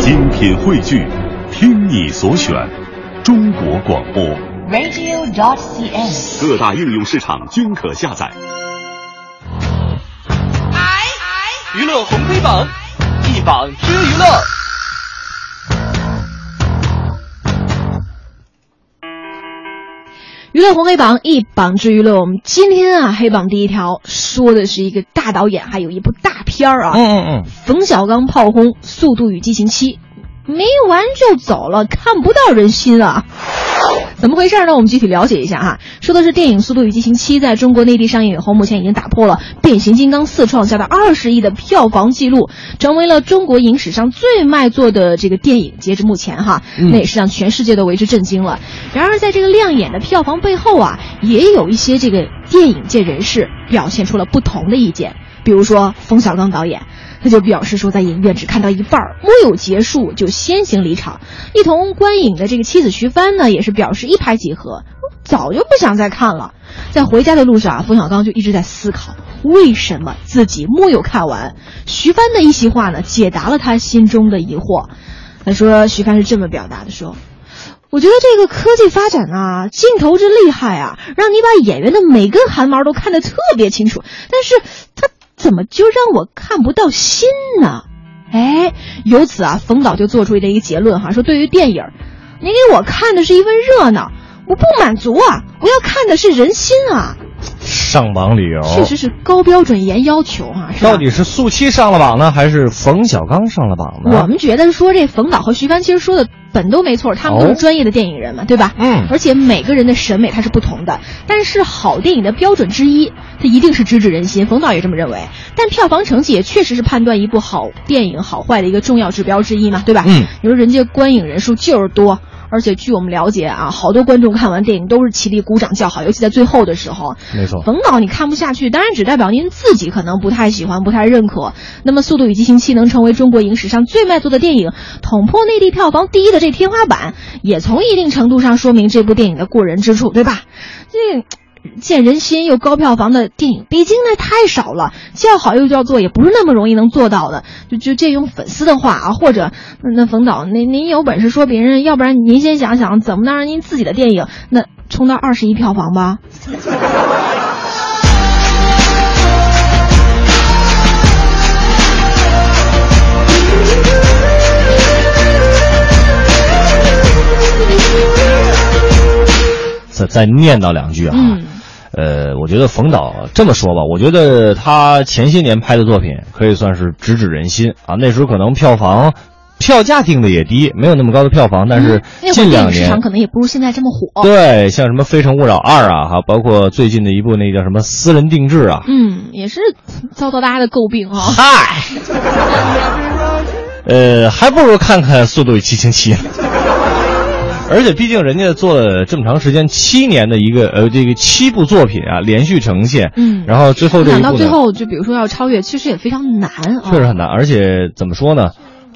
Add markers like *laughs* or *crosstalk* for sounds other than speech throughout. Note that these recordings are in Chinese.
精品汇聚，听你所选，中国广播。radio.cn。各大应用市场均可下载。娱乐红黑榜，一榜知娱乐。娱乐红黑榜一榜之娱乐，我们今天啊，黑榜第一条说的是一个大导演，还有一部大片儿啊。嗯嗯嗯，冯小刚炮轰《速度与激情七》，没完就走了，看不到人心啊！怎么回事呢？我们具体了解一下哈。说的是电影《速度与激情七》在中国内地上映以后，目前已经打破了《变形金刚四》创下的二十亿的票房纪录，成为了中国影史上最卖座的这个电影。截至目前哈，那也是让全世界都为之震惊了。然而，在这个亮眼的票房背后啊，也有一些这个电影界人士表现出了不同的意见。比如说冯小刚导演，他就表示说，在影院只看到一半儿，没有结束就先行离场。一同观影的这个妻子徐帆呢，也是表示一拍即合，早就不想再看了。在回家的路上啊，冯小刚就一直在思考，为什么自己没有看完。徐帆的一席话呢，解答了他心中的疑惑。他说，徐帆是这么表达的说。我觉得这个科技发展啊，镜头之厉害啊，让你把演员的每根汗毛都看得特别清楚，但是他怎么就让我看不到心呢？哎，由此啊，冯导就做出了一个结论哈，说对于电影，你给我看的是一份热闹，我不满足啊，我要看的是人心啊。上榜理由确实是高标准严要求啊、到底是素七上了榜呢，还是冯小刚上了榜呢？我们觉得说这冯导和徐帆其实说的本都没错，他们都是哦专业的电影人嘛，对吧？嗯而且每个人的审美它是不同的，但是好电影的标准之一，它一定是直指人心。冯导也这么认为。但票房成绩也确实是判断一部好电影好坏的一个重要指标之一嘛，对吧？嗯，你说人家观影人数就是多。而且据我们了解啊，好多观众看完电影都是起立鼓掌叫好，尤其在最后的时候。没错。冯导你看不下去，当然只代表您自己可能不太喜欢、不太认可。那么，《速度与激情七》能成为中国影史上最卖座的电影，捅破内地票房第一的这天花板，也从一定程度上说明这部电影的过人之处，对吧？这。见人心又高票房的电影，毕竟那太少了，叫好又叫座也不是那么容易能做到的。就就借用粉丝的话啊，或者那那冯导，您您有本事说别人，要不然您先想想怎么能让您自己的电影那冲到二十亿票房吧。再再念叨两句啊。嗯呃，我觉得冯导这么说吧，我觉得他前些年拍的作品可以算是直指人心啊。那时候可能票房、票价定的也低，没有那么高的票房，但是近两年市场可能也不如现在这么火。对，像什么《非诚勿扰二》啊，哈，包括最近的一部那叫什么《私人定制》啊，嗯，也是遭到大家的诟病啊。嗨，呃，还不如看看《速度与激情七》呢。而且毕竟人家做了这么长时间，七年的一个呃这个七部作品啊，连续呈现，嗯然后最后这一想，到最后，就比如说要超越，其实也非常难啊。确实很难。而且怎么说呢？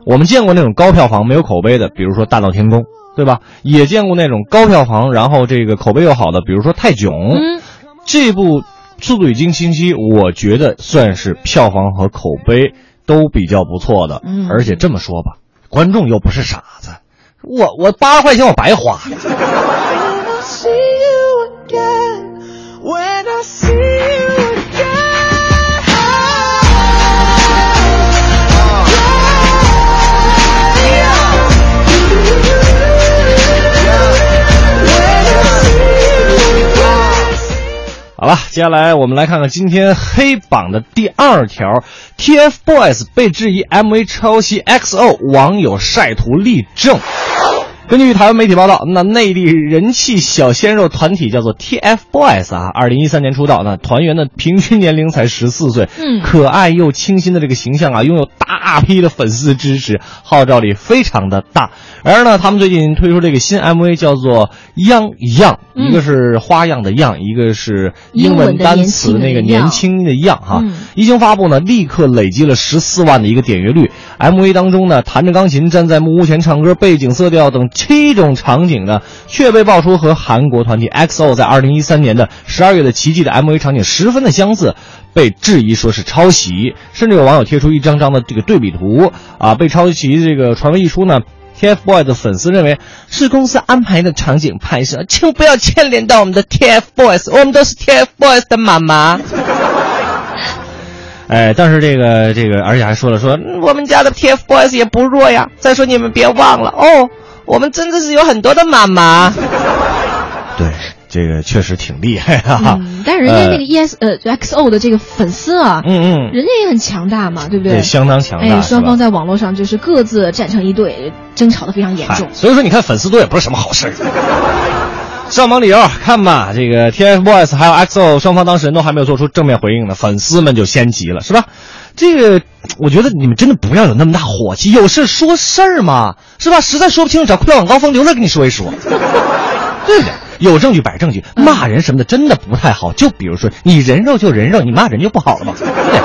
我们见过那种高票房没有口碑的，比如说《大闹天宫》，对吧？也见过那种高票房，然后这个口碑又好的，比如说《泰囧》。嗯，这部《速度与激情七》，我觉得算是票房和口碑都比较不错的。嗯而且这么说吧，观众又不是傻子，我我八块钱我白花。接下来我们来看看今天黑榜的第二条：TFBOYS 被质疑 MV 抄袭 XO，网友晒图力证。根据台湾媒体报道，那内地人气小鲜肉团体叫做 TFBOYS 啊，二零一三年出道，那团员的平均年龄才十四岁，嗯可爱又清新的这个形象啊，拥有大批的粉丝支持，号召力非常的大。然而呢，他们最近推出这个新 MV 叫做《样样》，嗯一个是花样的样，一个是英英文单词那个样年轻的样哈。嗯一经发布呢，立刻累积了十四万的一个点阅率。MV 当中呢，弹着钢琴站在木屋前唱歌，背景色调等七种场景呢，却被爆出和韩国团体 XO 在二零一三年的十二月的奇迹的 MV 场景十分的相似，被质疑说是抄袭，甚至有网友贴出一张张的这个对比图啊，被抄袭这个传闻一出呢。TFBOYS 的粉丝认为是公司安排的场景拍摄，请不要牵连到我们的 TFBOYS，我们都是 TFBOYS 的妈妈。*laughs* 哎，但是这个这个，而且还说了说我们家的 TFBOYS 也不弱呀。再说你们别忘了哦，我们真的是有很多的妈妈。*laughs* 对，这个确实挺厉害啊。嗯，但是人家那个 ES 呃 XO 的这个粉丝啊，嗯嗯，人家也很强大嘛，对不对？相当强大。哎，双方在网络上就是各自站成一队，争吵的非常严重。所以说，你看粉丝多也不是什么好事。*laughs* 上榜理由看吧，这个 TFBOYS 还有 XO 双方当事人都还没有做出正面回应呢，粉丝们就先急了，是吧？这个我觉得你们真的不要有那么大火气，有事说事儿嘛，是吧？实在说不清楚，找快网高峰刘乐跟你说一说，对不对？有证据摆证据，骂人什么的真的不太好。就比如说你人肉就人肉，你骂人就不好了嘛，对不对？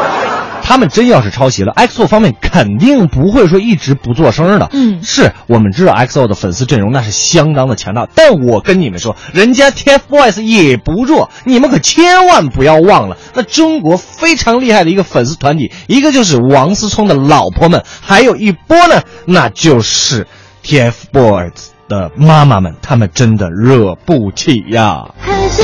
他们真要是抄袭了，XO 方面肯定不会说一直不做声的。嗯，是我们知道 XO 的粉丝阵容那是相当的强大，但我跟你们说，人家 TFBOYS 也不弱，你们可千万不要忘了，那中国非常厉害的一个粉丝团体，一个就是王思聪的老婆们，还有一波呢，那就是 TFBOYS 的妈妈们，他们真的惹不起呀。还是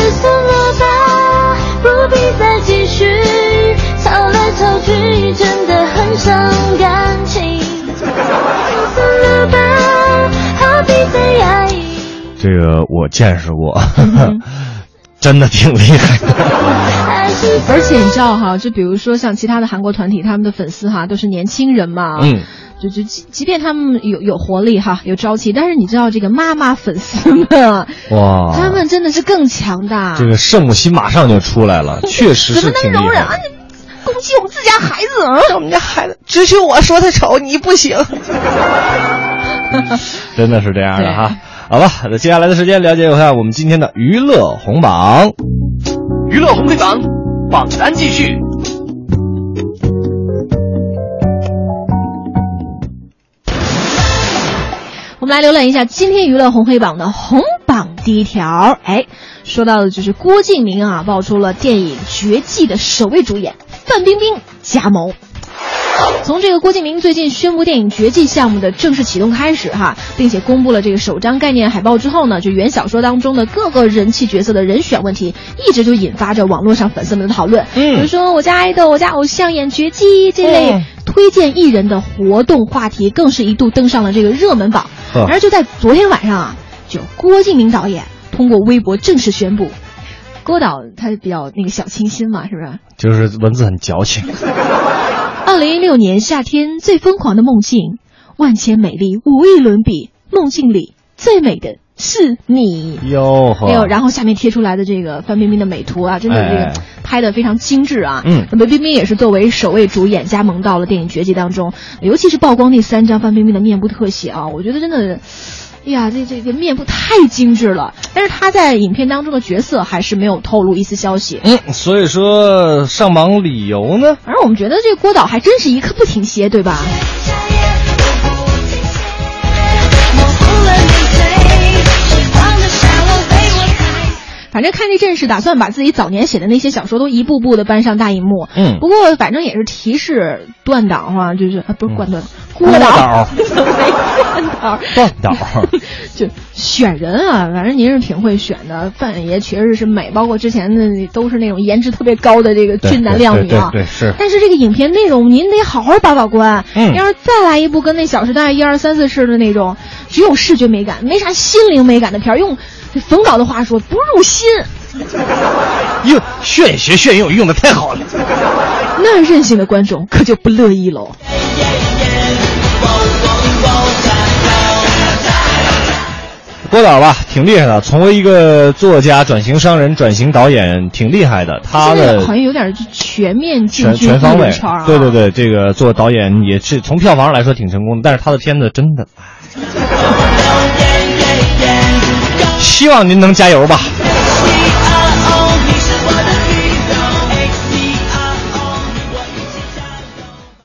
伤感情。算了吧，何必再压抑？这个我见识过，*laughs* 真的挺厉害的。*laughs* 而且你知道哈，就比如说像其他的韩国团体，他们的粉丝哈都是年轻人嘛，嗯，就就即即便他们有有活力哈，有朝气，但是你知道这个妈妈粉丝们，哇，他们真的是更强大。这个圣母心马上就出来了，确实是怎么能容忍攻击我们自家孩子啊！我们家孩子只许我说他丑，你不行。*laughs* 真的是这样的哈。好吧，那接下来的时间了解一下我们今天的娱乐红榜。娱乐红黑榜榜单继续。我们来浏览一下今天娱乐红黑榜的红榜第一条。哎，说到的就是郭敬明啊，爆出了电影《绝技》的首位主演范冰冰加盟。从这个郭敬明最近宣布电影《绝技》项目的正式启动开始哈，并且公布了这个首张概念海报之后呢，就原小说当中的各个人气角色的人选问题，一直就引发着网络上粉丝们的讨论。嗯比如说我家爱豆、我家偶像演绝技这类嗯推荐艺人的活动话题，更是一度登上了这个热门榜。然而就在昨天晚上啊，就郭敬明导演通过微博正式宣布，郭导他比较那个小清新嘛，是不是？就是文字很矫情。*laughs* 二零一六年夏天最疯狂的梦境，万千美丽无与伦比，梦境里最美的是你。哟呵，还有，然后下面贴出来的这个范冰冰的美图啊，真的这哎个拍的非常精致啊。嗯那么冰冰也是作为首位主演加盟到了电影《绝技》当中，尤其是曝光那三张范冰冰的面部特写啊，我觉得真的。哎呀，这这个面部太精致了，但是他在影片当中的角色还是没有透露一丝消息。嗯，所以说上榜理由呢？反正我们觉得这个郭导还真是一刻不停歇，对吧？反正看这阵势，打算把自己早年写的那些小说都一步步的搬上大荧幕。嗯不过反正也是提示断档哈，就是啊不是断档，郭郭导导，断档，*laughs* 断档。*laughs* 就选人啊，反正您是挺会选的。范爷确实是美，包括之前的都是那种颜值特别高的这个俊男靓女啊。对是但是这个影片内容您得好好把把关。嗯要是再来一部跟那《小时代》一二三四似的那种，只有视觉美感，没啥心灵美感的片儿，用 *laughs* 冯导的话说，不入心。用炫学炫用用的太好了。那任性的观众可就不乐意喽。郭导吧，挺厉害的，从为一个作家转型商人，转型导演，挺厉害的。他的好像有点全面进全军全方位啊。对对对，这个做导演也是从票房上来说挺成功的，但是他的片子真的，希望您能加油吧。